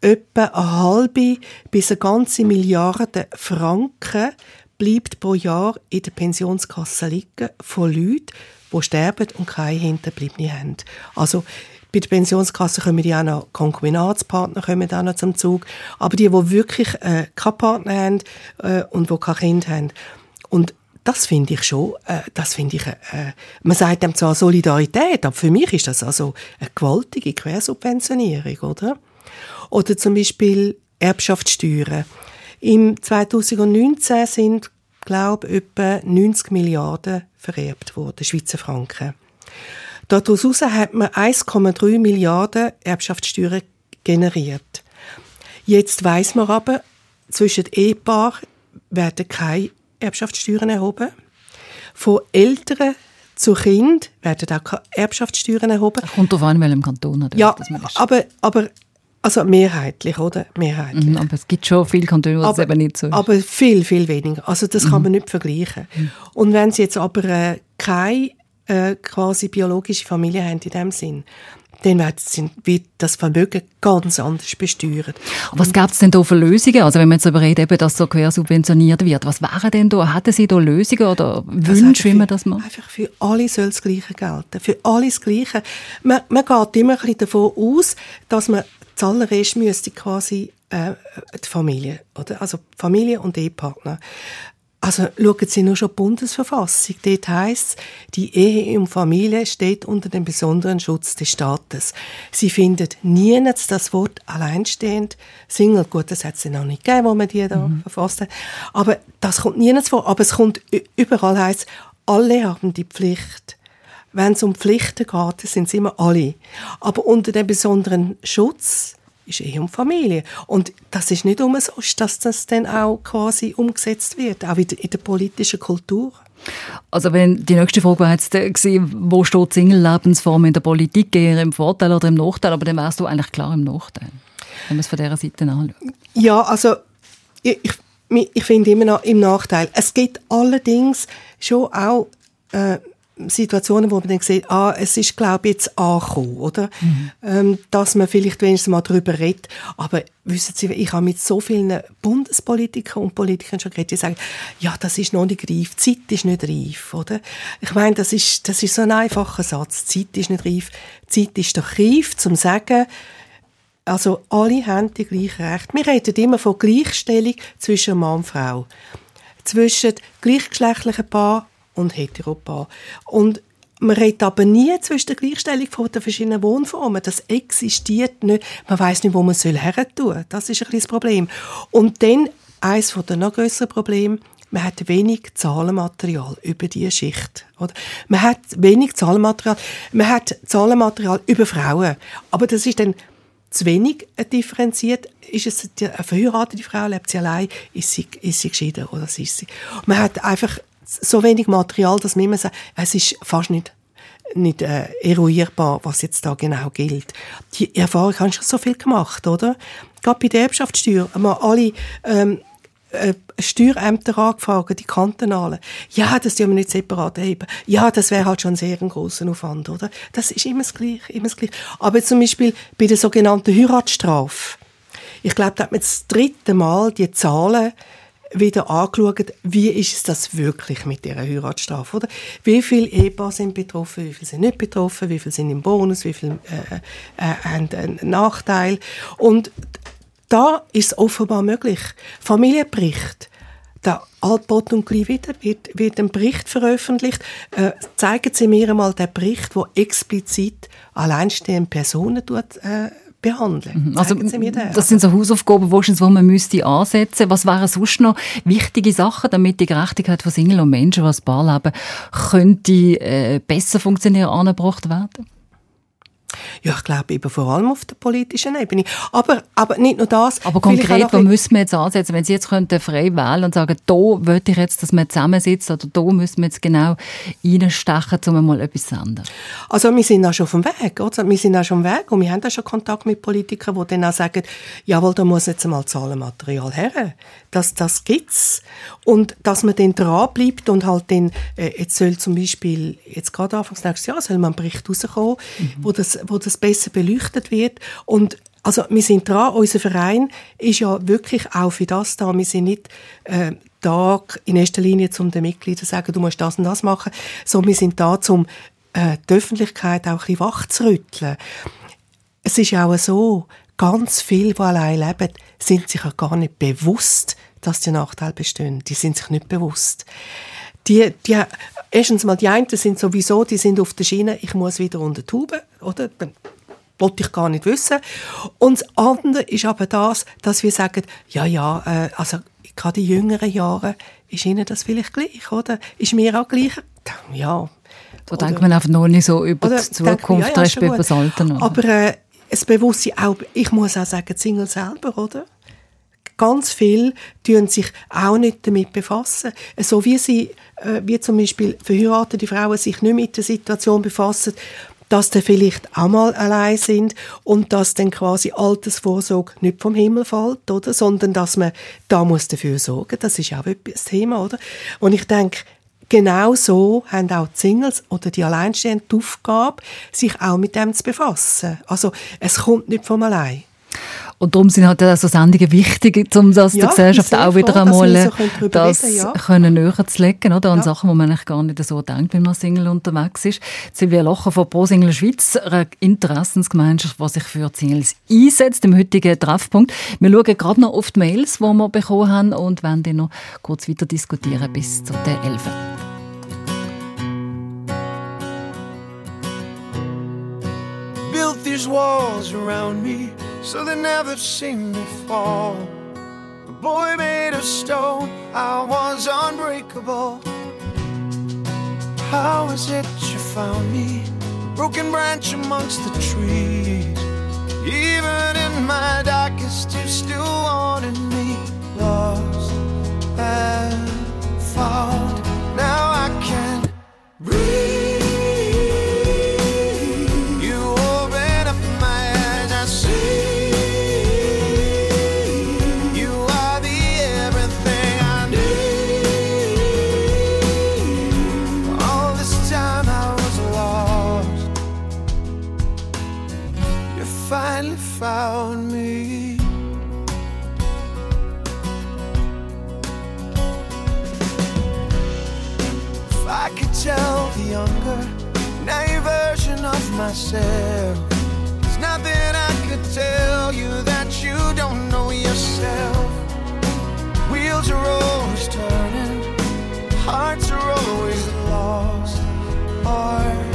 etwa eine halbe bis eine ganze Milliarde Franken bleibt pro Jahr in der Pensionskasse liegen von Leuten, die sterben und keine Hinterbliebene haben. Also bei der Pensionskasse kommen die auch noch Konkubinatspartner kommen auch noch zum Zug, aber die, die wirklich äh, keinen Partner haben äh, und die kein Kind haben. Und das finde ich schon, äh, das finde ich, äh, man sagt dem zwar Solidarität, aber für mich ist das also eine gewaltige Quersubventionierung, oder? Oder zum Beispiel Erbschaftssteuern. Im 2019 sind, glaube ich, etwa 90 Milliarden vererbt worden, Schweizer Franken. Daraus hat man 1,3 Milliarden Erbschaftssteuern generiert. Jetzt weiß man aber, zwischen Ehepaar werden keine Erbschaftssteuern erhoben. Von Eltern zu Kind werden auch keine Erbschaftssteuern erhoben. Das kommt an, in welchem Kanton. Ja, aber, aber also mehrheitlich, oder? Mehrheitlich. Mhm, aber es gibt schon viele Kantone, wo das eben nicht so ist. Aber viel, viel weniger. Also das mhm. kann man nicht vergleichen. Mhm. Und wenn Sie jetzt aber äh, keine äh, quasi biologische Familie haben in dem Sinn, dann wird das Vermögen ganz anders besteuert. Was gab es denn da für Lösungen? Also wenn man jetzt darüber redet, dass so quersubventioniert wird, was wären denn da? Hatten Sie da Lösungen oder Wünsche, wie man das macht? Einfach für alle soll das Gleiche gelten. Für alle das Gleiche. Man, man geht immer ein bisschen davon aus, dass man zuallererst müsste quasi äh, die Familie, oder? Also Familie und Ehepartner. Also schauen Sie nur schon die Bundesverfassung. Dort heisst die Ehe und Familie steht unter dem besonderen Schutz des Staates. Sie findet niemals das Wort alleinstehend. Single, gut, das hat es noch nicht gegeben, wo man die da mhm. verfasst hat. Aber das kommt niemals vor. Aber es kommt überall heisst, alle haben die Pflicht, wenn es um Pflichten geht, sind es immer alle. Aber unter dem besonderen Schutz ist eh um Familie. Und das ist nicht umsonst, dass das dann auch quasi umgesetzt wird, auch in der, in der politischen Kultur. Also wenn die nächste Frage war jetzt äh, wo steht Single-Lebensform in der Politik, eher im Vorteil oder im Nachteil, aber dann wärst du eigentlich klar im Nachteil, wenn man es von dieser Seite anschaut. Ja, also ich, ich, ich finde immer noch im Nachteil. Es gibt allerdings schon auch äh, Situationen, wo man dann sieht, ah, es ist, glaube ich, jetzt angekommen, oder? Mhm. Ähm, dass man vielleicht wenigstens mal darüber redet. Aber wissen Sie, ich habe mit so vielen Bundespolitikern und Politikern schon geredet, die sagen, ja, das ist noch nicht reif, die Zeit ist nicht reif, oder? Ich meine, das ist, das ist so ein einfacher Satz, die Zeit ist nicht reif. Die Zeit ist doch reif, zum zu sagen, also alle haben die gleichen Rechte. Wir reden immer von Gleichstellung zwischen Mann und Frau. Zwischen gleichgeschlechtlichen Paar und Heteropaar. Und man redet aber nie zwischen der Gleichstellung von den verschiedenen Wohnformen. Das existiert nicht. Man weiß nicht, wo man soll tun. Das ist ein bisschen das Problem. Und dann eines der noch größeren Probleme, man hat wenig Zahlenmaterial über diese Schicht. Oder? Man hat wenig Zahlenmaterial. Man hat Zahlenmaterial über Frauen. Aber das ist dann zu wenig differenziert. Ist es eine verheiratete Frau, lebt sie allein, ist sie, ist sie geschieden oder ist sie? Man hat einfach so wenig Material, dass man immer sagt, es ist fast nicht nicht äh, eruierbar, was jetzt da genau gilt. Die Erfahrung habe ich schon so viel gemacht, oder? Gerade bei der Erbschaftssteuer haben wir alle ähm, äh, Steuerämter angefragt, die kantonalen. Ja, das dürfen wir nicht separat heben. Ja, das wäre halt schon sehr ein grosser Aufwand, oder? Das ist immer das Gleiche, immer das Gleiche. Aber zum Beispiel bei der sogenannten Heiratsstrafe. Ich glaube, da hat man das dritte Mal die Zahlen wieder angeschaut, wie ist das wirklich mit dieser Heiratsstrafe, oder? Wie viele Ehepaare sind betroffen, wie viele sind nicht betroffen, wie viele sind im Bonus, wie viele äh, äh, haben einen Nachteil. Und da ist offenbar möglich. Familienbericht, der Altbot und gleich wieder wird, wird ein Bericht veröffentlicht. Äh, zeigen Sie mir einmal den Bericht, wo explizit alleinstehende Personen tut, äh, behandeln. Mhm. Also, das sind so Hausaufgaben, wo man müsste ansetzen. Was wären sonst noch wichtige Sachen, damit die Gerechtigkeit von Single und Menschen, die ein Paar leben, könnte äh, besser funktionieren, angebracht werden? Ja, ich glaube eben vor allem auf der politischen Ebene. Aber, aber nicht nur das. Aber konkret, wo müssen wir jetzt ansetzen? Wenn Sie jetzt könnten frei wählen und sagen, da möchte ich jetzt, dass wir zusammensitzt oder da müssen wir jetzt genau reinstechen, um mal etwas zu ändern? Also wir sind auch schon auf dem Weg. Oder? Wir sind auch schon auf dem Weg und wir haben auch schon Kontakt mit Politikern, die dann auch sagen, jawohl, da muss jetzt mal Zahlenmaterial her. Das, das es. Und dass man dann dranbleibt und halt dann, äh, jetzt soll zum Beispiel, jetzt gerade Anfangs nächstes Jahr, soll man einen Bericht rauskommen, mhm. wo das wo das besser beleuchtet wird. Und also wir sind dran, unser Verein ist ja wirklich auch für das da. Wir sind nicht äh, da in erster Linie, um den Mitgliedern zu sagen, du musst das und das machen, sondern wir sind da, um äh, die Öffentlichkeit auch ein bisschen wach zu rütteln. Es ist auch so, ganz viele, die allein leben, sind sich ja gar nicht bewusst, dass die Nachteile bestehen. Die sind sich nicht bewusst. Die, die erstens mal, die einen sind sowieso, die sind auf der Schiene, ich muss wieder unter die Tube, oder? Dann wollte ich gar nicht wissen. Und das andere ist aber das, dass wir sagen, ja, ja, äh, also gerade in jüngeren Jahren ist ihnen das vielleicht gleich, oder? Ist mir auch gleich? Ja. Da oder, denkt man einfach noch nicht so über die Zukunft, ja, ja, über das Alter. Aber äh, das Bewusstsein auch, ich muss auch sagen, die Single selber, oder? Ganz viel tun sich auch nicht damit befassen. So wie sie, äh, wie zum Beispiel verheiratete Frauen sich nicht mit der Situation befassen, dass die vielleicht auch mal allein sind und dass dann quasi Altersvorsorge nicht vom Himmel fällt, oder? Sondern dass man da muss dafür sorgen. Das ist auch ein Thema, oder? Und ich denke, genau so haben auch die Singles oder die Alleinstehenden die Aufgabe, sich auch mit dem zu befassen. Also, es kommt nicht vom allein. Und darum sind halt also Sendungen wichtig, um das ja, der Gesellschaft auch wieder froh, einmal so das reden, ja. können näher zu legen, oder? An ja. Sachen, wo man eigentlich gar nicht so denkt, wenn man Single unterwegs ist. Silvia Locher von Pro Single Schweiz, eine Interessensgemeinschaft, die sich für Singles einsetzt, im heutigen Treffpunkt. Wir schauen gerade noch auf die Mails, die wir bekommen haben und werden dann noch kurz weiter diskutieren bis zu der 11. Built these walls around me so they never seen me fall. A boy made of stone, I was unbreakable. How is it you found me? Broken branch amongst the trees. Even in my darkest, you still wanted me. Lost and found. Now I can breathe. Younger, naive version of myself, there's nothing I could tell you that you don't know yourself. Wheels are always turning, hearts are always lost. Or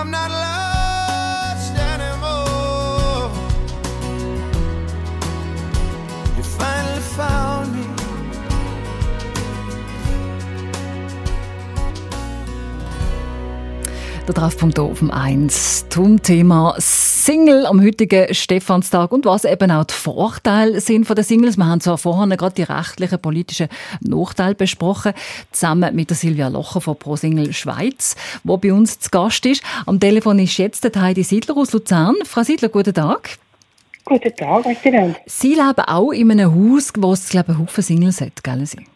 I'm not lost Der Treffpunkt auf dem 1 zum Thema Single am heutigen Stephanstag und was eben auch die Vorteile sind von den Singles. Wir haben zwar vorhin gerade die rechtlichen, politischen Nachteile besprochen, zusammen mit der Silvia Locher von Pro Single Schweiz, wo bei uns zu Gast ist. Am Telefon ist jetzt der Heidi Siedler aus Luzern. Frau Siedler, guten Tag. Guten Tag, miteinander. Sie leben auch in einem Haus, wo es, glaube ich, Haufen Singles hat, gell? Sie?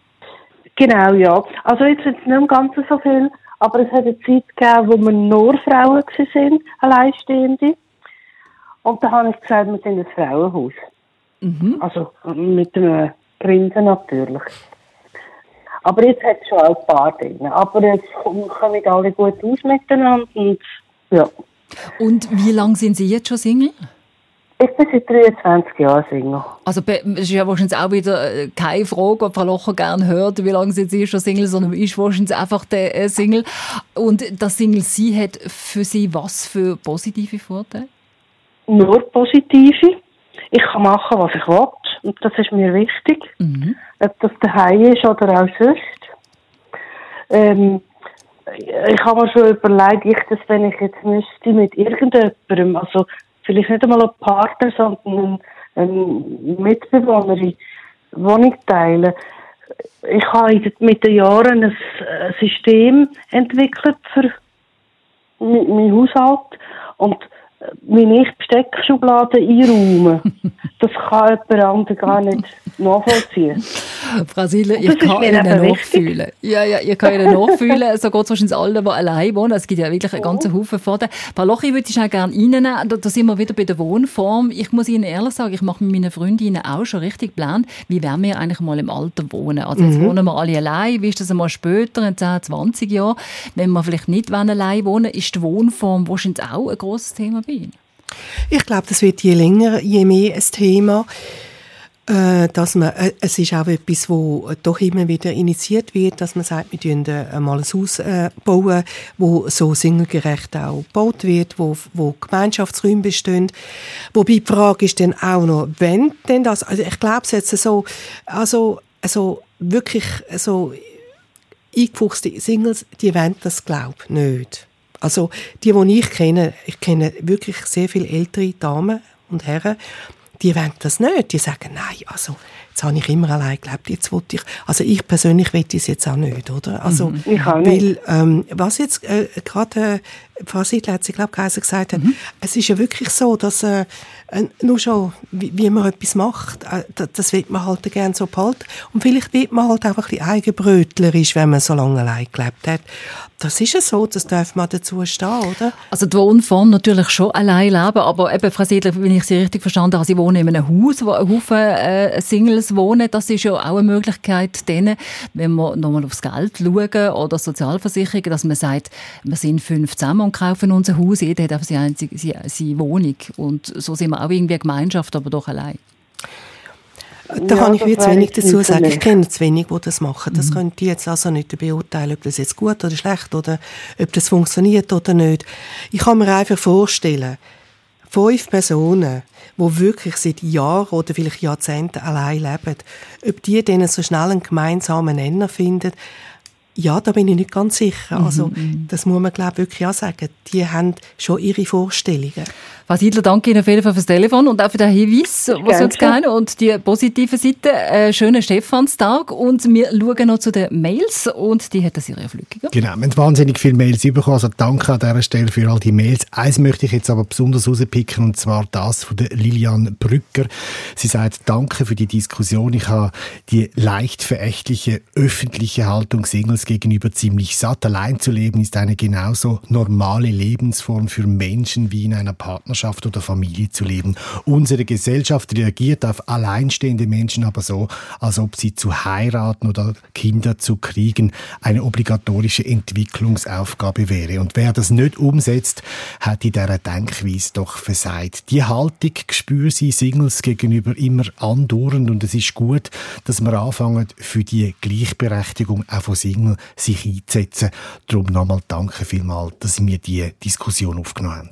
Genau, ja. Also jetzt sind es nicht im Ganzen so viel, aber es hat eine Zeit gegeben, wo wir nur Frauen sind, Alleinstehende. Und da habe ich gesagt, wir sind ein Frauenhaus. Also mit einem Grinsen natürlich. Aber jetzt hat es schon auch ein paar drin. Aber jetzt kommen kommen alle gut aus miteinander und ja. Und wie lange sind Sie jetzt schon Single? Ich bin seit 23 Jahren Single. Also es ist ja wahrscheinlich auch wieder äh, keine Frage, ob Frau Locher gerne hört, wie lange Sie schon Single, sondern ist wahrscheinlich einfach der äh, Single. Und das Single Sie hat für Sie was für positive Vorteile? Nur positive. Ich kann machen, was ich will. Und das ist mir wichtig. Ob das daheim ist oder auch sonst. Ähm, ich habe mir schon überlegt, ich das, wenn ich jetzt müsste mit irgendjemandem, also vielleicht nicht einmal ein Partner, sondern ein Mitbewohnerin, Wohnung teilen. Ich habe mit den Jahren ein äh, System entwickelt für mein, mein Haushalt und äh, wenn ich Besteckschublade einräume, das kann jemand anderes gar nicht nachvollziehen. Siedler, ich kann Ihnen wichtig. nachfühlen. Ja, ja, ich kann Ihnen nachfühlen. So geht es wahrscheinlich allen, die allein wohnen. Es gibt ja wirklich einen ganzen Haufen Vorteile. Frau Loch, ich würde Sie auch gerne reinnehmen. Da, da sind wir wieder bei der Wohnform. Ich muss Ihnen ehrlich sagen, ich mache mit meinen Freundinnen auch schon richtig Plan, wie werden wir eigentlich mal im Alter wohnen. Also jetzt Mhm. wohnen wir alle allein. Wie ist das einmal später, in 10, 20 Jahren? Wenn wir vielleicht nicht allein wohnen, ist die Wohnform wahrscheinlich auch ein grosses Thema bei Ihnen. Ich glaube, das wird je länger, je mehr ein Thema. Äh, dass man, äh, es ist auch etwas, wo doch immer wieder initiiert wird, dass man sagt, wir äh, mal ein Haus äh, bauen, wo so singlegerecht auch gebaut wird, wo, wo Gemeinschaftsräume bestehen. Wobei die Frage ist dann auch noch, wenn denn das, also ich glaube es jetzt so, also, also wirklich so eingefuchste Singles, die wollen das glaube ich nicht. Also die, die ich kenne, ich kenne wirklich sehr viele ältere Damen und Herren, die wollen das nicht. Die sagen, nein, also jetzt habe ich immer allein gelebt, jetzt wollte ich, also ich persönlich will es jetzt auch nicht, oder? Also, mhm. ich auch nicht. Weil, ähm, was jetzt äh, gerade äh, Frau Siedler hat sie, glaube ich, gesagt hat, mhm. es ist ja wirklich so, dass äh, nur schon, wie, wie, man etwas macht, äh, das, das wird man halt gerne so behalten. Und vielleicht wird man halt auch ein bisschen eigenbrötlerisch, wenn man so lange allein gelebt hat. Das ist ja so, das darf man dazu stehen, oder? Also die Wohnform natürlich schon allein leben, aber eben, Frau Siedler, wenn ich Sie richtig verstanden habe, Sie wohnen in einem Haus, wo ein Haufen äh, Singles wohnen, das ist ja auch eine Möglichkeit, denen, wenn wir nochmal aufs Geld schauen oder Sozialversicherung, dass man sagt, wir sind fünf zusammen und kaufen unser Haus, jeder hat einfach seine, einzige, seine, seine Wohnung und so sind wir auch irgendwie eine Gemeinschaft, aber doch allein. Da ja, kann ich wie zu wenig dazu sagen. Ich kenne zu wenig, die das machen. Das mhm. könnte ich jetzt also nicht beurteilen, ob das jetzt gut oder schlecht oder ob das funktioniert oder nicht. Ich kann mir einfach vorstellen, fünf Personen, die wirklich seit Jahren oder vielleicht Jahrzehnten allein leben, ob die denen so schnell einen gemeinsamen Nenner finden, ja, da bin ich nicht ganz sicher. Also, mhm, mhm. das muss man, glaube ich, wirklich auch sagen. Die haben schon ihre Vorstellungen. Frau Siedler, danke Ihnen auf jeden Fall fürs Telefon und auch für den Hinweis, was Sie uns gegeben und die positive Seite. Äh, schönen Stephanstag und wir schauen noch zu den Mails und die hat das ihre Flügge. Genau, wir haben wahnsinnig viele Mails bekommen, also danke an dieser Stelle für all die Mails. Eins möchte ich jetzt aber besonders rauspicken und zwar das von der Lilian Brücker. Sie sagt, danke für die Diskussion. Ich habe die leicht verächtliche öffentliche Haltung Singles gegenüber ziemlich satt. Allein zu leben ist eine genauso normale Lebensform für Menschen wie in einer Partnerschaft. Partnerschaft oder Familie zu leben. Unsere Gesellschaft reagiert auf alleinstehende Menschen aber so, als ob sie zu heiraten oder Kinder zu kriegen eine obligatorische Entwicklungsaufgabe wäre. Und wer das nicht umsetzt, hat in dieser Denkweise doch versagt. Die Haltung spüren sie Singles gegenüber immer andauernd und es ist gut, dass wir anfangen, für die Gleichberechtigung auch von Singles sich einzusetzen. Darum nochmal danke vielmals, dass Sie mir diese Diskussion aufgenommen haben.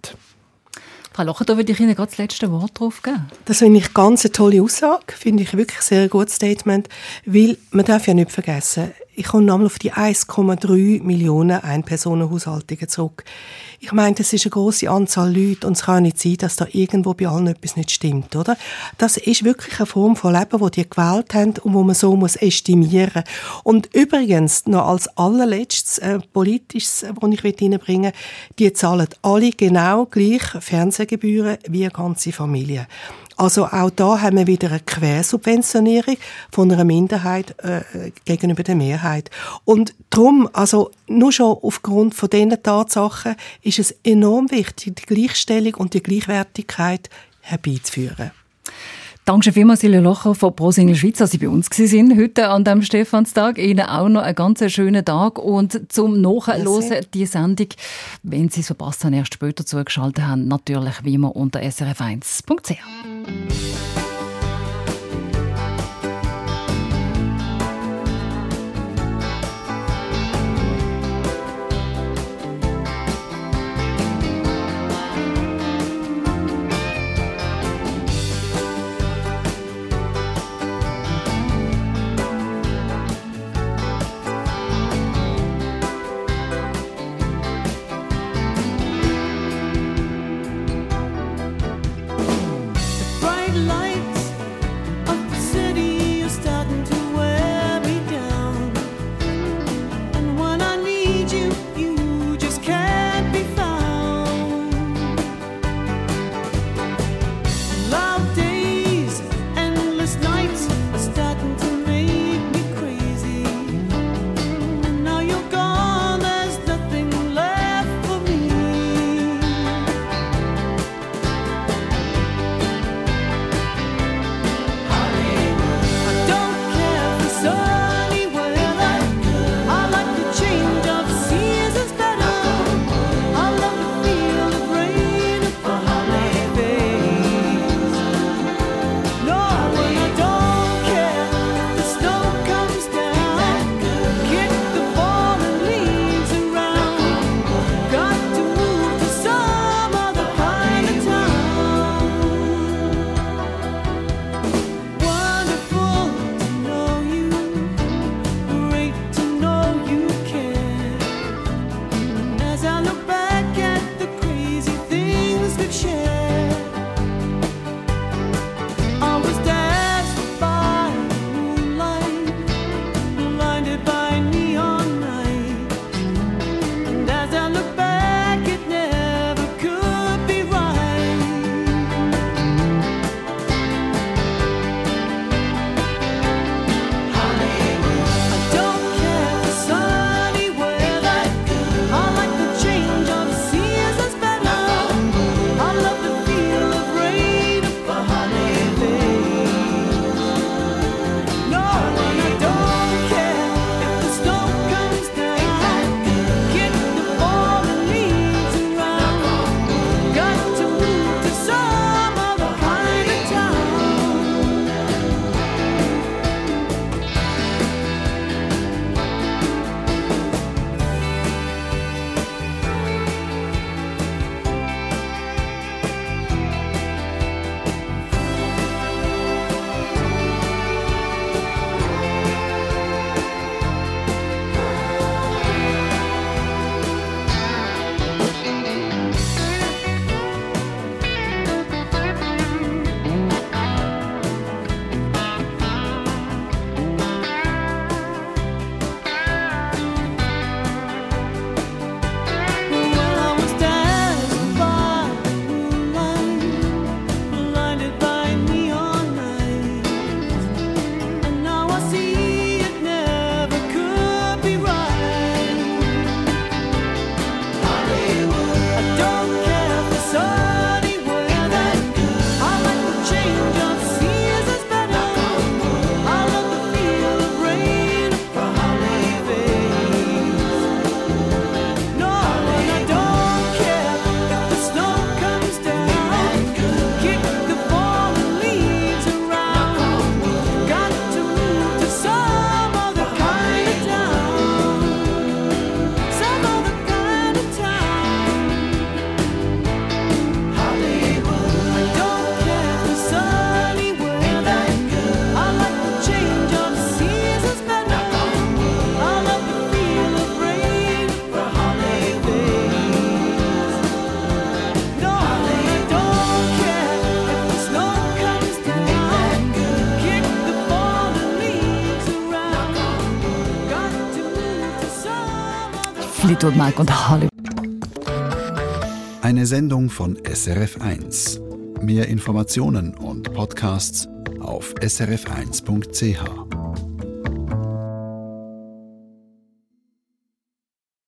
Frau Locher, würde ich Ihnen gerade das letzte Wort drauf geben. Das finde ich ganz eine tolle Aussage, finde ich wirklich sehr gutes Statement, weil man darf ja nicht vergessen, ich komme nochmal auf die 1,3 Millionen Einpersonenhaushaltungen zurück. Ich meine, das ist eine große Anzahl Leute und es kann nicht sein, dass da irgendwo bei allen etwas nicht stimmt, oder? Das ist wirklich eine Form von Leben, die die gewählt haben und wo man so muss estimieren. Und übrigens noch als allerletztes äh, politisches, äh, was ich reinbringen die zahlen alle genau gleich Fernsehgebühren wie eine ganze Familie. Also auch da haben wir wieder eine Quersubventionierung von einer Minderheit äh, gegenüber der Mehrheit. Und darum, also nur schon aufgrund von diesen Tatsachen, ist es enorm wichtig, die Gleichstellung und die Gleichwertigkeit herbeizuführen. Danke vielmals, Silja Locher von ProSingel Schweiz, dass Sie bei uns sind heute an dem Stephanstag. Ihnen auch noch einen ganz schönen Tag und zum Nachhören die Sendung, wenn Sie so passen, erst später zugeschaltet haben, natürlich wie immer unter srf1.ch. Fleetwood Mac und Hollywood. Eine Sendung von SRF1. Mehr Informationen und Podcasts auf srf1.ch.